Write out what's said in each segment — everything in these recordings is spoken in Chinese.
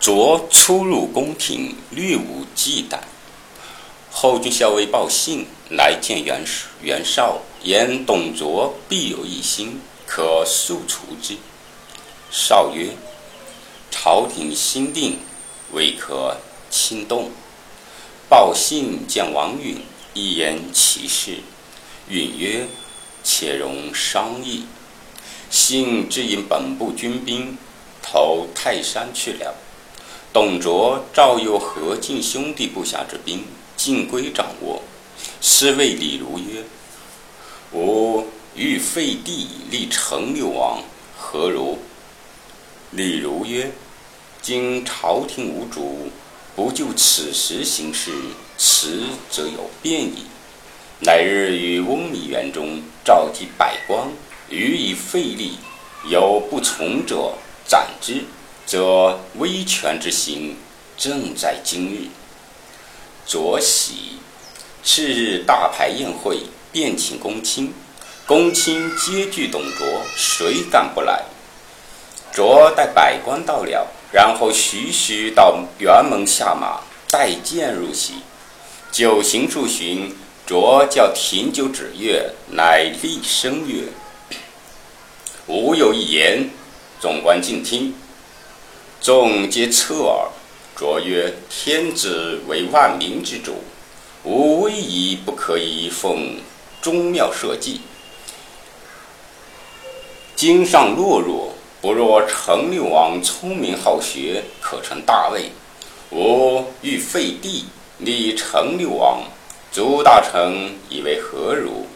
卓出入宫廷，略无忌惮。后军校尉报信来见袁袁绍，言董卓必有异心，可速除之。绍曰：“朝廷心定，未可轻动。”报信见王允，一言其事。允曰：“且容商议。”信只引本部军兵投泰山去了。董卓召诱何进兄弟部下之兵，尽归掌握。师谓李儒曰：“吾欲废帝，立成六王，何如？”李儒曰：“今朝廷无主，不就此时行事，迟则有变矣。乃日于翁米园中召集百官，予以废立，有不从者，斩之。”则威权之行正在今日。卓喜，次日大排宴会，便请公卿。公卿皆惧董卓，谁敢不来？卓待百官到了，然后徐徐到辕门下马，带剑入席。酒行数巡，卓叫停酒止乐，乃厉声曰：“吾有一言，总官静听。”众皆侧耳。卓曰：“天子为万民之主，吾威仪不可以奉宗庙社稷。今上懦弱，不若成六王聪明好学，可成大位。吾欲废帝，立成六王，诸大臣以为何如？”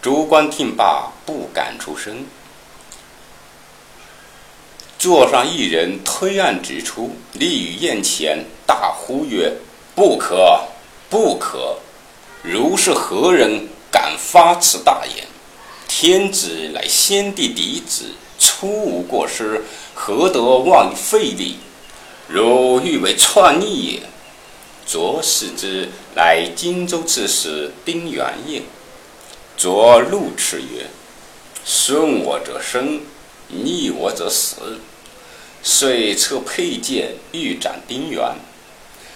诸官听罢，不敢出声。坐上一人推案指出，立于宴前，大呼曰：“不可，不可！如是何人敢发此大言？天子乃先帝嫡子，出无过失，何得妄废立？如欲为篡逆也。”卓视之，乃荆州刺史丁原也。卓怒斥曰：“顺我者生，逆我者死。”遂策佩剑欲斩丁原，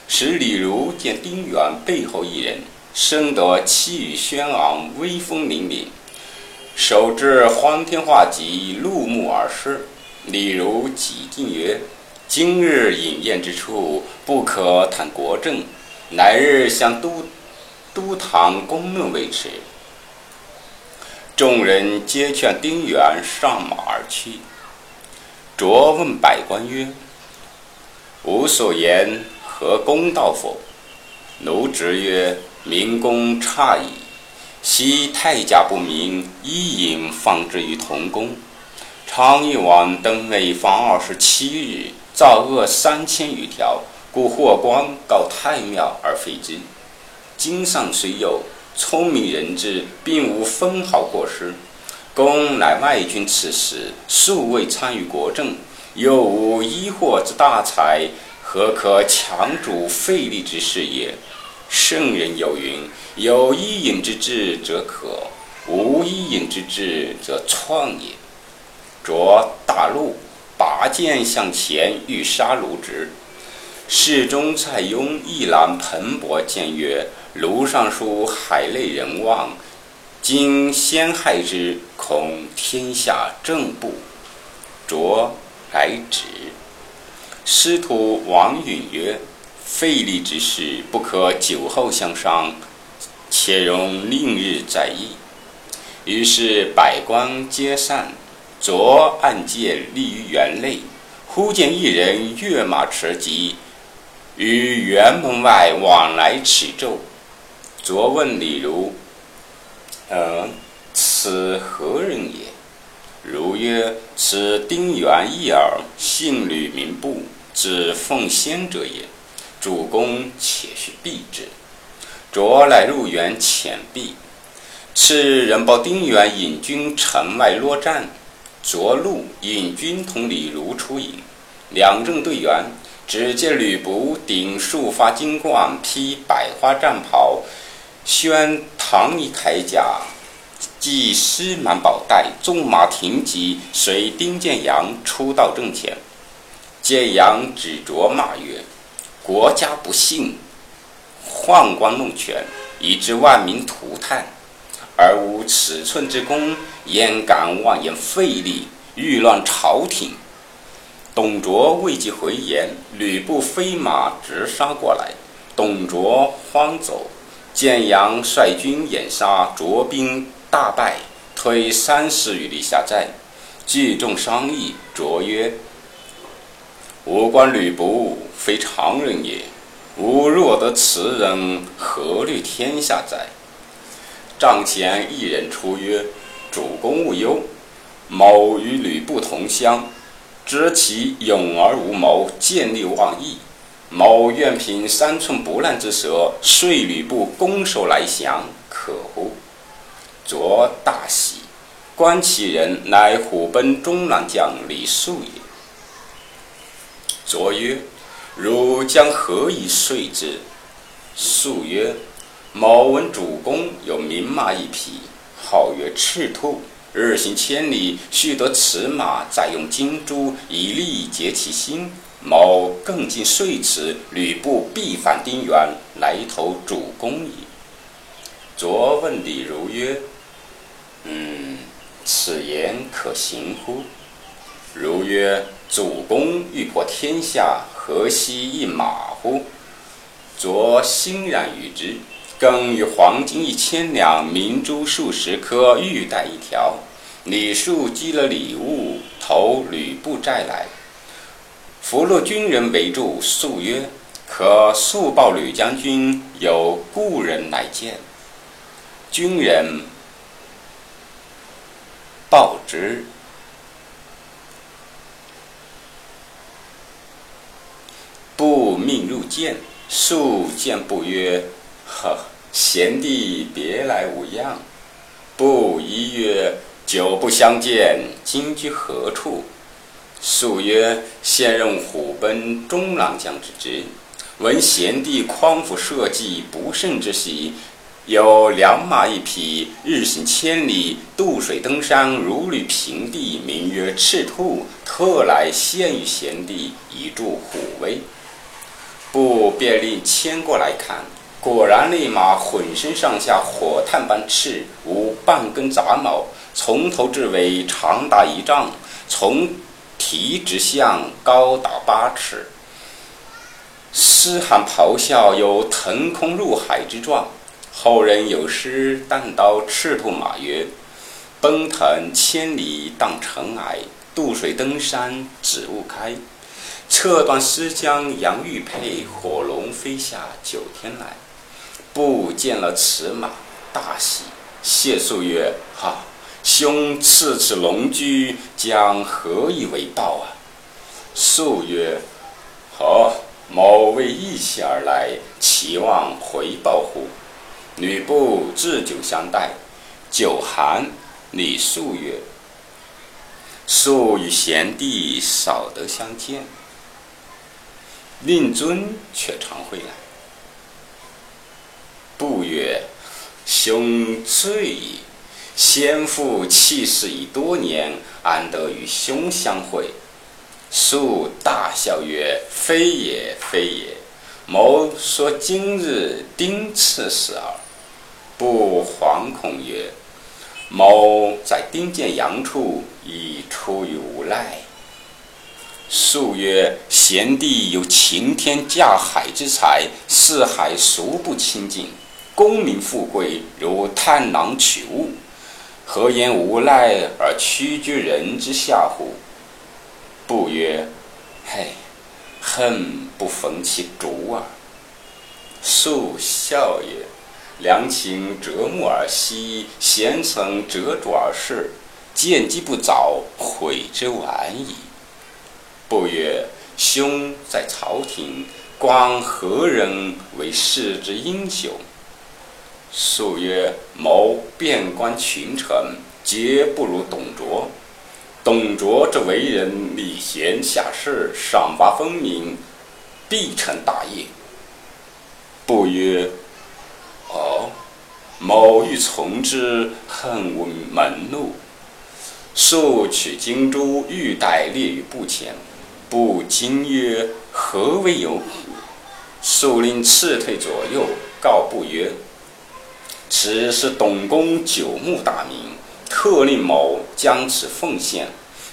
使李儒见丁原背后一人，生得气宇轩昂，威风凛凛，手执欢天画戟，怒目而视。李儒几进曰：“今日饮宴之处，不可谈国政，乃日向都都堂公论为迟。”众人皆劝丁原上马而去。卓问百官曰：“吾所言何公道否？”奴直曰：“民公差矣。昔太甲不明，伊尹放之于同宫。昌邑王登位方二十七日，造恶三千余条，故霍光告太庙而废之。今上虽有聪明人之，并无分毫过失。”公乃外军此时，素未参与国政，又无医祸之大才，何可强主废立之事也？圣人有云：“有一饮之志则可，无一饮之志则创也。”着大怒，拔剑向前，欲杀卢植。侍中蔡邕一览蓬勃谏曰：“卢尚书海内人望。”今先害之，恐天下正不。卓来止。师徒王允曰：“废立之事，不可酒后相商，且容另日再议。”于是百官皆散。卓按剑立于园内，忽见一人跃马驰疾，于园门外往来启奏。卓问李儒。嗯，此何人也？如曰：“此丁原义耳，姓吕，名布，字奉先者也。主公且须避之。”卓乃入园遣避。次日，人报丁原引军城外落战，卓怒，引军同李儒出营，两阵对圆，只见吕布顶数发金冠，披百花战袍。宣唐衣铠甲，系丝满宝带，纵马挺戟，随丁建阳出到阵前。建阳指着骂曰：“国家不幸，宦官弄权，以致万民涂炭，而无尺寸之功，焉敢妄言废立，欲乱朝廷？”董卓未及回言，吕布飞马直杀过来，董卓慌走。建阳率军掩杀，卓兵大败，退三十余里下寨。聚众商议，卓曰：“吾观吕布非常人也，吾若得此人，何虑天下哉？”帐前一人出曰：“主公勿忧，某与吕布同乡。”知其勇而无谋，见利忘义。某愿凭三寸不烂之舌，遂吕布攻守来降，可乎？卓大喜，观其人乃虎贲中郎将李肃也。卓曰：“汝将何以说之？”肃曰：“某闻主公有名马一匹，号曰赤兔。”日行千里，须得此马，再用金珠以力竭其心。某更尽遂此，吕布必反丁原，来投主公矣。卓问李儒曰：“嗯，此言可行乎？”如曰：“主公欲破天下，何惜一马乎？”卓欣然与之。更与黄金一千两，明珠数十颗，玉带一条。李肃积了礼物，投吕布寨来。俘虏军人围住，肃曰：“可速报吕将军，有故人来见。”军人报之，不命入见。肃见不曰。呵，贤弟别来无恙。不一曰：“久不相见，今居何处？”肃曰：“现任虎贲中郎将之职。闻贤弟匡扶社稷，不胜之喜。有良马一匹，日行千里，渡水登山，如履平地，名曰赤兔。特来献与贤弟，以助虎威。”不便令牵过来看。果然，那马浑身上下火炭般赤，无半根杂毛，从头至尾长达一丈，从蹄直向高达八尺，嘶喊咆哮，有腾空入海之状。后人有诗但道赤兔马曰：“奔腾千里荡尘埃，渡水登山指雾开。侧断丝江扬玉佩，火龙飞下九天来。”不见了此马，大喜，谢素曰：“哈，兄赐此龙驹，将何以为报啊？”素曰：“好，某为义气而来，期望回报乎？”吕布置酒相待，酒寒，李肃曰：“肃与贤弟少得相见，令尊却常会来。”不曰：“兄醉矣。先父弃世已多年，安得与兄相会？”肃大笑曰：“非也，非也。某说今日丁次时耳。”不惶恐曰：“某在丁见阳处，已出于无赖。”素曰：“贤弟有擎天架海之才，四海孰不亲近？”功名富贵如探囊取物，何言无赖而屈居人之下乎？不曰：“嘿，恨不逢其主耳。”素笑曰：“良禽择木而栖，贤臣择主而事。见机不早，悔之晚矣。”不曰：“兄在朝廷，观何人为世之英雄？”素曰：“谋遍观群臣，皆不如董卓。董卓这为人礼贤下士，赏罚分明，必成大业。”不曰：“哦，某欲从之，恨无门路。”肃取金珠玉带列于步前，不惊曰：“何为有虎？”树令斥退左右，告不曰：“此是董公九牧大名，特令某将此奉献。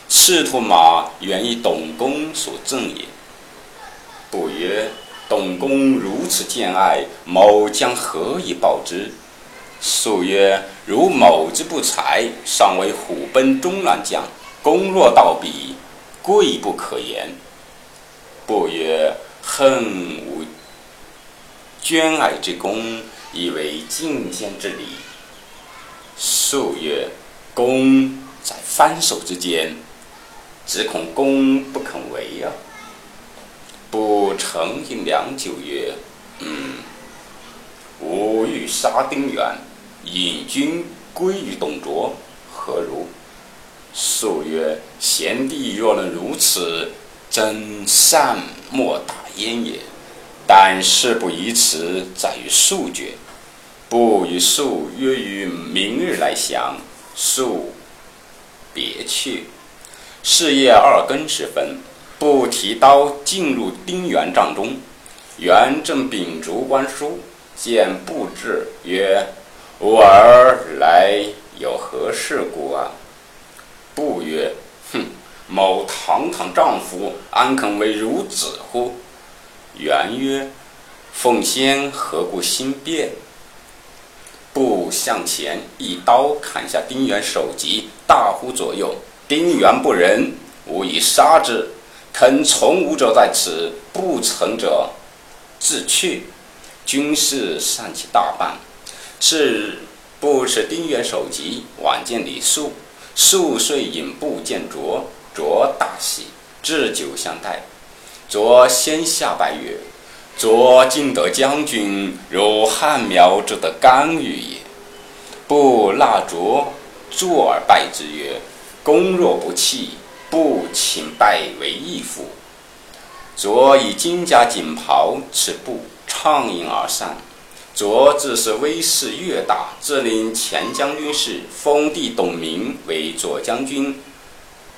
赤兔马原以董公所赠也。”不曰：“董公如此见爱，某将何以报之？”素曰：“如某之不才，尚为虎贲中郎将。公若到彼，贵不可言。”不曰：“恨无捐爱之功，以为进献之礼。”素曰：“功在翻手之间，只恐公不肯为啊。”不沉吟良久曰：“嗯，吾欲杀丁原。”引军归于董卓，何如？素曰：“贤弟若能如此，真善莫大焉也。但事不宜迟，在于速决。不与素约于明日来降。素别去。是夜二更时分，不提刀进入丁原帐中。元正秉烛观书，见布至，曰。”吾儿来有何事故啊？布曰：“哼，某堂堂丈夫，安肯为孺子乎？”元曰：“奉先何故心变？”布向前一刀砍下丁原首级，大呼左右：“丁原不仁，吾以杀之！肯从吾者在此，不从者自去。”军士散其大半。是，不使丁原首级，晚见李肃。肃遂引步见卓，卓大喜，置酒相待。卓先下拜曰：“卓敬得将军，如汉苗之得甘雨也。”不纳卓坐而拜之曰：“公若不弃，不请拜为义父。”卓以金甲锦袍持步，畅饮而散。卓自是威势越大，自领前将军事，封弟董明为左将军，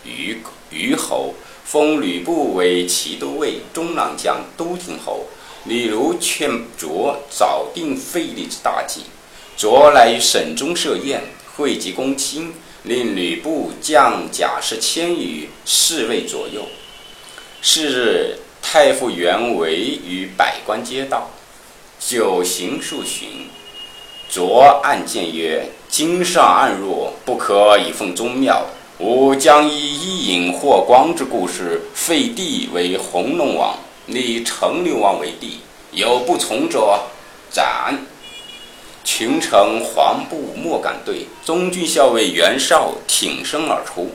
虞虞侯，封吕布为骑都尉、中郎将、都亭侯。李儒劝卓早定废立之大计，卓来于省中设宴，汇集公卿，令吕布将甲士千余，侍卫左右。是日，太傅袁维与百官皆到。九行数巡，卓暗见曰：“今上暗弱，不可以奉宗庙。吾将以一引霍光之故事废帝为弘农王，立陈留王为帝。有不从者，斩！”群臣惶怖莫敢对。中军校尉袁绍挺身而出：“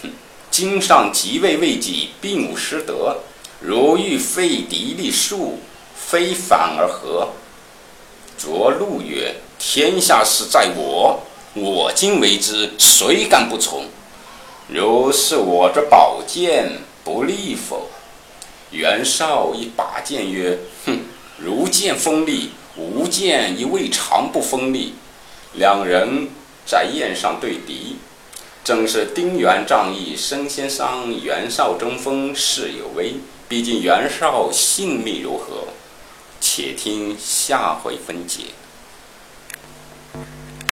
哼，今上即位未几，并无失德。如欲废嫡立庶。”非反而何？卓怒曰：“天下事在我，我今为之，谁敢不从？如是我之宝剑，不利否？”袁绍一把剑曰：“哼，如剑锋利，吾剑亦未尝不锋利。”两人在宴上对敌，正是丁原仗义，身先伤；袁绍争锋，事有危。毕竟袁绍性命如何？且听下回分解。